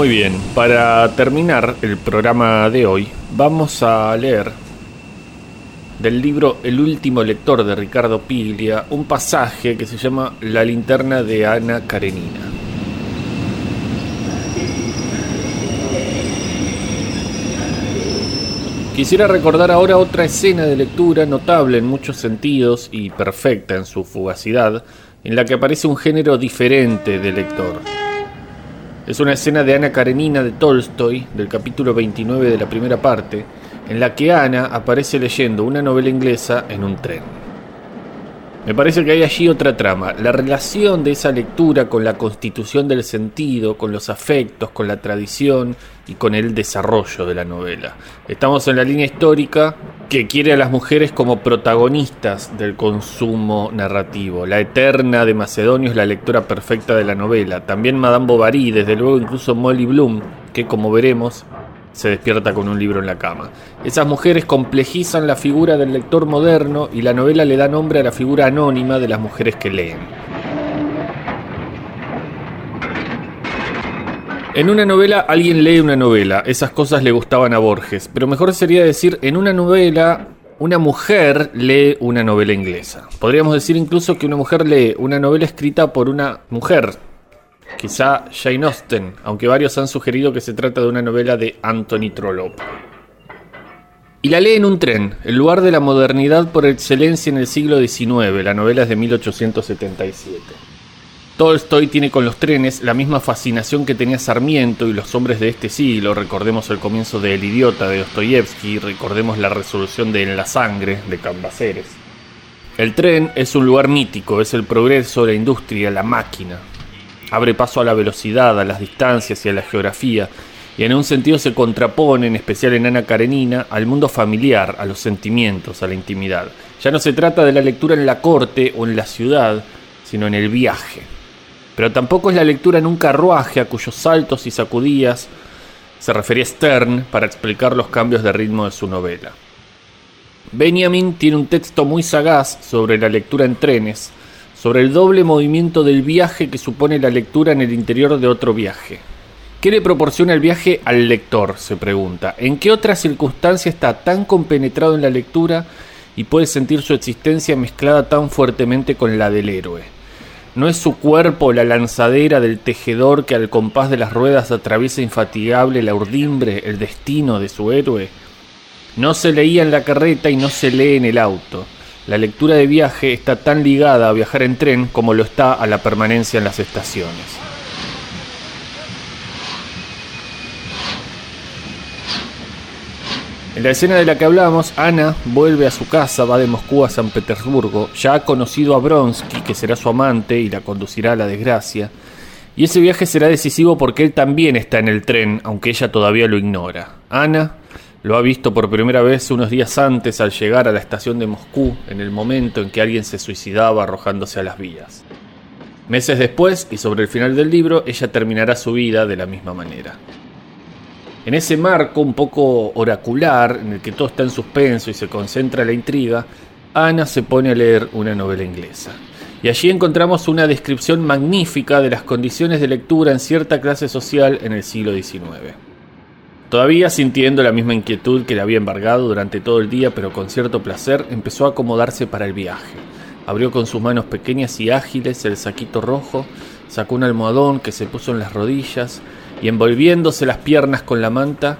Muy bien, para terminar el programa de hoy, vamos a leer del libro El último lector de Ricardo Piglia un pasaje que se llama La linterna de Ana Karenina. Quisiera recordar ahora otra escena de lectura notable en muchos sentidos y perfecta en su fugacidad, en la que aparece un género diferente de lector. Es una escena de Ana Karenina de Tolstoy, del capítulo 29 de la primera parte, en la que Ana aparece leyendo una novela inglesa en un tren. Me parece que hay allí otra trama, la relación de esa lectura con la constitución del sentido, con los afectos, con la tradición y con el desarrollo de la novela. Estamos en la línea histórica que quiere a las mujeres como protagonistas del consumo narrativo. La Eterna de Macedonio es la lectura perfecta de la novela. También Madame Bovary, desde luego incluso Molly Bloom, que como veremos se despierta con un libro en la cama. Esas mujeres complejizan la figura del lector moderno y la novela le da nombre a la figura anónima de las mujeres que leen. En una novela alguien lee una novela, esas cosas le gustaban a Borges, pero mejor sería decir en una novela una mujer lee una novela inglesa. Podríamos decir incluso que una mujer lee una novela escrita por una mujer, quizá Jane Austen, aunque varios han sugerido que se trata de una novela de Anthony Trollope. Y la lee en un tren, el lugar de la modernidad por excelencia en el siglo XIX, la novela es de 1877. Tolstoy tiene con los trenes la misma fascinación que tenía Sarmiento y los hombres de este siglo, recordemos el comienzo de El idiota de Dostoyevsky, recordemos la resolución de En la sangre de Cambaceres. El tren es un lugar mítico, es el progreso, la industria, la máquina, abre paso a la velocidad, a las distancias y a la geografía, y en un sentido se contrapone, en especial en Ana Karenina, al mundo familiar, a los sentimientos, a la intimidad. Ya no se trata de la lectura en la corte o en la ciudad, sino en el viaje. Pero tampoco es la lectura en un carruaje a cuyos saltos y sacudías se refería Stern para explicar los cambios de ritmo de su novela. Benjamin tiene un texto muy sagaz sobre la lectura en trenes, sobre el doble movimiento del viaje que supone la lectura en el interior de otro viaje. ¿Qué le proporciona el viaje al lector? se pregunta. ¿En qué otra circunstancia está tan compenetrado en la lectura y puede sentir su existencia mezclada tan fuertemente con la del héroe? ¿No es su cuerpo la lanzadera del tejedor que al compás de las ruedas atraviesa infatigable la urdimbre, el destino de su héroe? No se leía en la carreta y no se lee en el auto. La lectura de viaje está tan ligada a viajar en tren como lo está a la permanencia en las estaciones. En la escena de la que hablamos, Ana vuelve a su casa, va de Moscú a San Petersburgo, ya ha conocido a Bronsky, que será su amante y la conducirá a la desgracia, y ese viaje será decisivo porque él también está en el tren, aunque ella todavía lo ignora. Ana lo ha visto por primera vez unos días antes al llegar a la estación de Moscú, en el momento en que alguien se suicidaba arrojándose a las vías. Meses después, y sobre el final del libro, ella terminará su vida de la misma manera. En ese marco un poco oracular, en el que todo está en suspenso y se concentra la intriga, Ana se pone a leer una novela inglesa. Y allí encontramos una descripción magnífica de las condiciones de lectura en cierta clase social en el siglo XIX. Todavía sintiendo la misma inquietud que le había embargado durante todo el día, pero con cierto placer, empezó a acomodarse para el viaje. Abrió con sus manos pequeñas y ágiles el saquito rojo, sacó un almohadón que se puso en las rodillas y envolviéndose las piernas con la manta,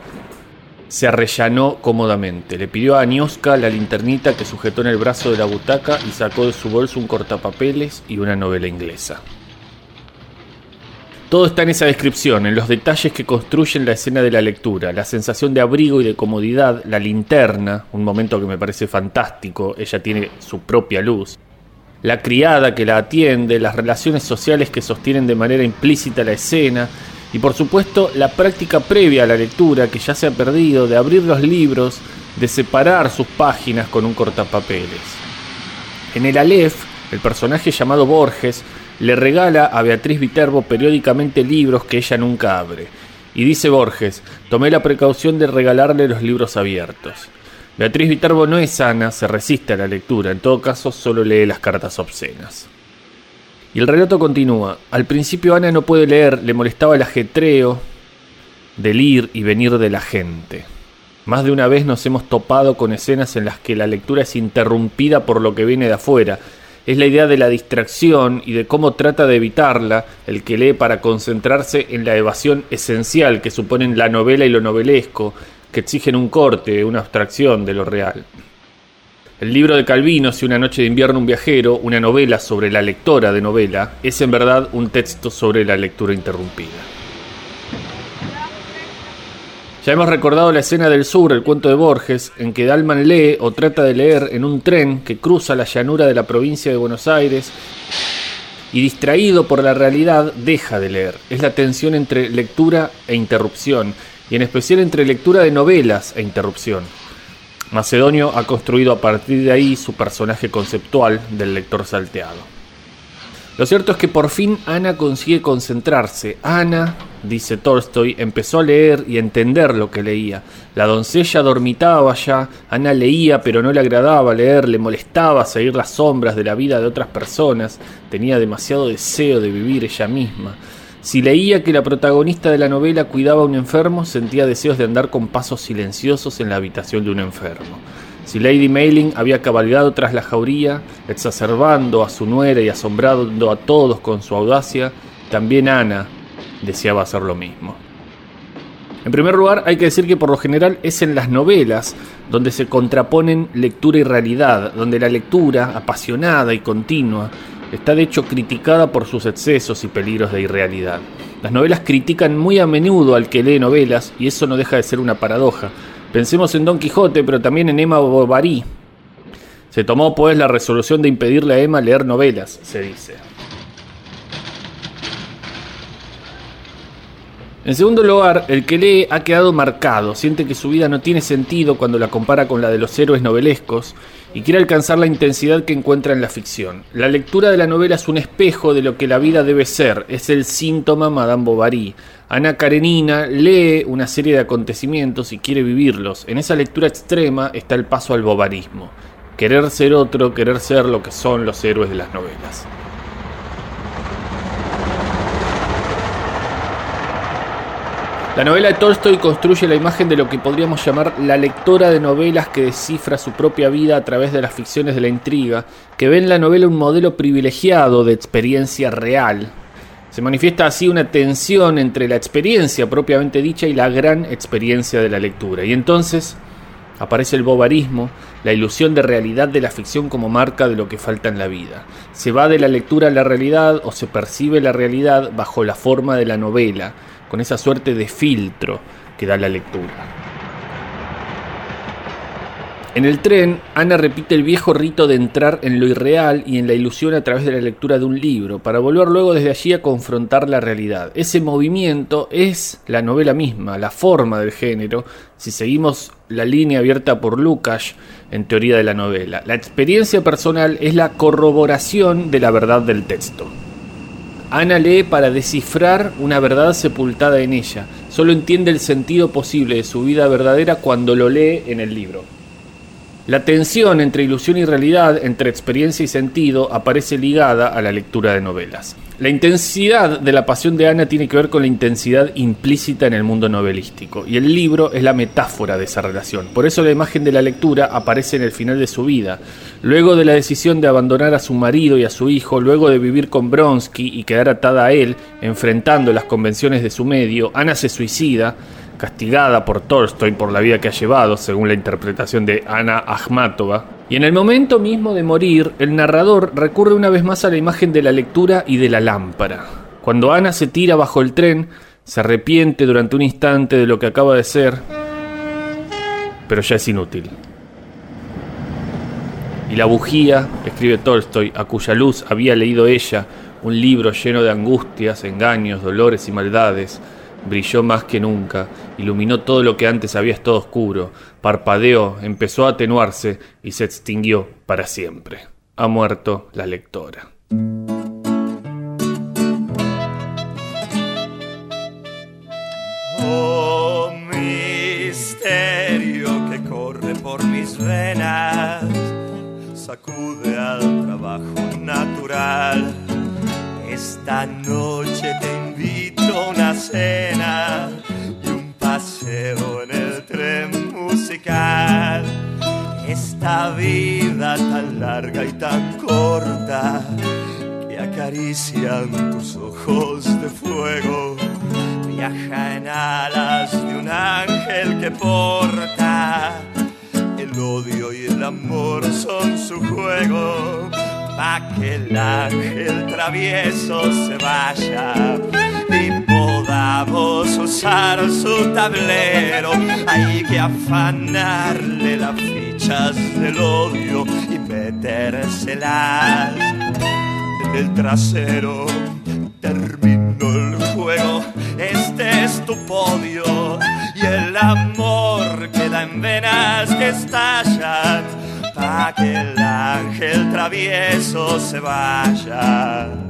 se arrellanó cómodamente. Le pidió a Anioska la linternita que sujetó en el brazo de la butaca y sacó de su bolso un cortapapeles y una novela inglesa. Todo está en esa descripción, en los detalles que construyen la escena de la lectura, la sensación de abrigo y de comodidad, la linterna, un momento que me parece fantástico, ella tiene su propia luz, la criada que la atiende, las relaciones sociales que sostienen de manera implícita la escena, y por supuesto la práctica previa a la lectura que ya se ha perdido de abrir los libros, de separar sus páginas con un cortapapeles. En el Aleph, el personaje llamado Borges le regala a Beatriz Viterbo periódicamente libros que ella nunca abre. Y dice Borges, tomé la precaución de regalarle los libros abiertos. Beatriz Viterbo no es sana, se resiste a la lectura, en todo caso solo lee las cartas obscenas. Y el relato continúa. Al principio Ana no puede leer, le molestaba el ajetreo del ir y venir de la gente. Más de una vez nos hemos topado con escenas en las que la lectura es interrumpida por lo que viene de afuera. Es la idea de la distracción y de cómo trata de evitarla el que lee para concentrarse en la evasión esencial que suponen la novela y lo novelesco, que exigen un corte, una abstracción de lo real. El libro de Calvino, Si una noche de invierno un viajero, una novela sobre la lectora de novela, es en verdad un texto sobre la lectura interrumpida. Ya hemos recordado la escena del sur, el cuento de Borges, en que Dalman lee o trata de leer en un tren que cruza la llanura de la provincia de Buenos Aires y distraído por la realidad deja de leer. Es la tensión entre lectura e interrupción, y en especial entre lectura de novelas e interrupción. Macedonio ha construido a partir de ahí su personaje conceptual del lector salteado. Lo cierto es que por fin Ana consigue concentrarse. Ana, dice Tolstoy, empezó a leer y a entender lo que leía. La doncella dormitaba ya, Ana leía pero no le agradaba leer, le molestaba seguir las sombras de la vida de otras personas, tenía demasiado deseo de vivir ella misma. Si leía que la protagonista de la novela cuidaba a un enfermo, sentía deseos de andar con pasos silenciosos en la habitación de un enfermo. Si Lady Mailing había cabalgado tras la jauría, exacerbando a su nuera y asombrando a todos con su audacia, también Ana deseaba hacer lo mismo. En primer lugar, hay que decir que por lo general es en las novelas donde se contraponen lectura y realidad, donde la lectura, apasionada y continua, está de hecho criticada por sus excesos y peligros de irrealidad. Las novelas critican muy a menudo al que lee novelas y eso no deja de ser una paradoja. Pensemos en Don Quijote, pero también en Emma Bovary. Se tomó pues la resolución de impedirle a Emma leer novelas, se dice. En segundo lugar, el que lee ha quedado marcado, siente que su vida no tiene sentido cuando la compara con la de los héroes novelescos y quiere alcanzar la intensidad que encuentra en la ficción. La lectura de la novela es un espejo de lo que la vida debe ser, es el síntoma Madame Bovary. Ana Karenina lee una serie de acontecimientos y quiere vivirlos. En esa lectura extrema está el paso al bovarismo. Querer ser otro, querer ser lo que son los héroes de las novelas. La novela de Tolstoy construye la imagen de lo que podríamos llamar la lectora de novelas que descifra su propia vida a través de las ficciones de la intriga, que ve en la novela un modelo privilegiado de experiencia real. Se manifiesta así una tensión entre la experiencia propiamente dicha y la gran experiencia de la lectura. Y entonces aparece el bobarismo, la ilusión de realidad de la ficción como marca de lo que falta en la vida. Se va de la lectura a la realidad o se percibe la realidad bajo la forma de la novela, con esa suerte de filtro que da la lectura. En el tren, Ana repite el viejo rito de entrar en lo irreal y en la ilusión a través de la lectura de un libro, para volver luego desde allí a confrontar la realidad. Ese movimiento es la novela misma, la forma del género, si seguimos la línea abierta por Lukács en teoría de la novela. La experiencia personal es la corroboración de la verdad del texto. Ana lee para descifrar una verdad sepultada en ella. Solo entiende el sentido posible de su vida verdadera cuando lo lee en el libro. La tensión entre ilusión y realidad, entre experiencia y sentido, aparece ligada a la lectura de novelas. La intensidad de la pasión de Ana tiene que ver con la intensidad implícita en el mundo novelístico, y el libro es la metáfora de esa relación. Por eso la imagen de la lectura aparece en el final de su vida. Luego de la decisión de abandonar a su marido y a su hijo, luego de vivir con Bronsky y quedar atada a él, enfrentando las convenciones de su medio, Ana se suicida, castigada por Tolstoy por la vida que ha llevado, según la interpretación de Ana Akhmatova. Y en el momento mismo de morir, el narrador recurre una vez más a la imagen de la lectura y de la lámpara. Cuando Ana se tira bajo el tren, se arrepiente durante un instante de lo que acaba de ser, pero ya es inútil. Y la bujía, escribe Tolstoy, a cuya luz había leído ella, un libro lleno de angustias, engaños, dolores y maldades, brilló más que nunca, iluminó todo lo que antes había estado oscuro, parpadeó, empezó a atenuarse y se extinguió para siempre. Ha muerto la lectora. Oh misterio que corre por mis venas, sacude al trabajo natural. Esta noche te invito a una cena y un paseo en el tren musical. Esta vida tan larga y tan corta que acarician tus ojos de fuego. Viaja en alas de un ángel que por el ángel travieso se vaya y podamos usar su tablero. Hay que afanarle las fichas del odio y metérselas en el trasero. Terminó el juego, este es tu podio y el amor queda en venas que estallan pa' que ángel travieso se vaya.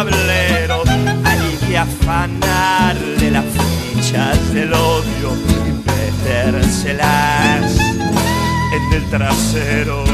Su tablero. Hay que afanarle las fichas del odio y metérselas en el trasero.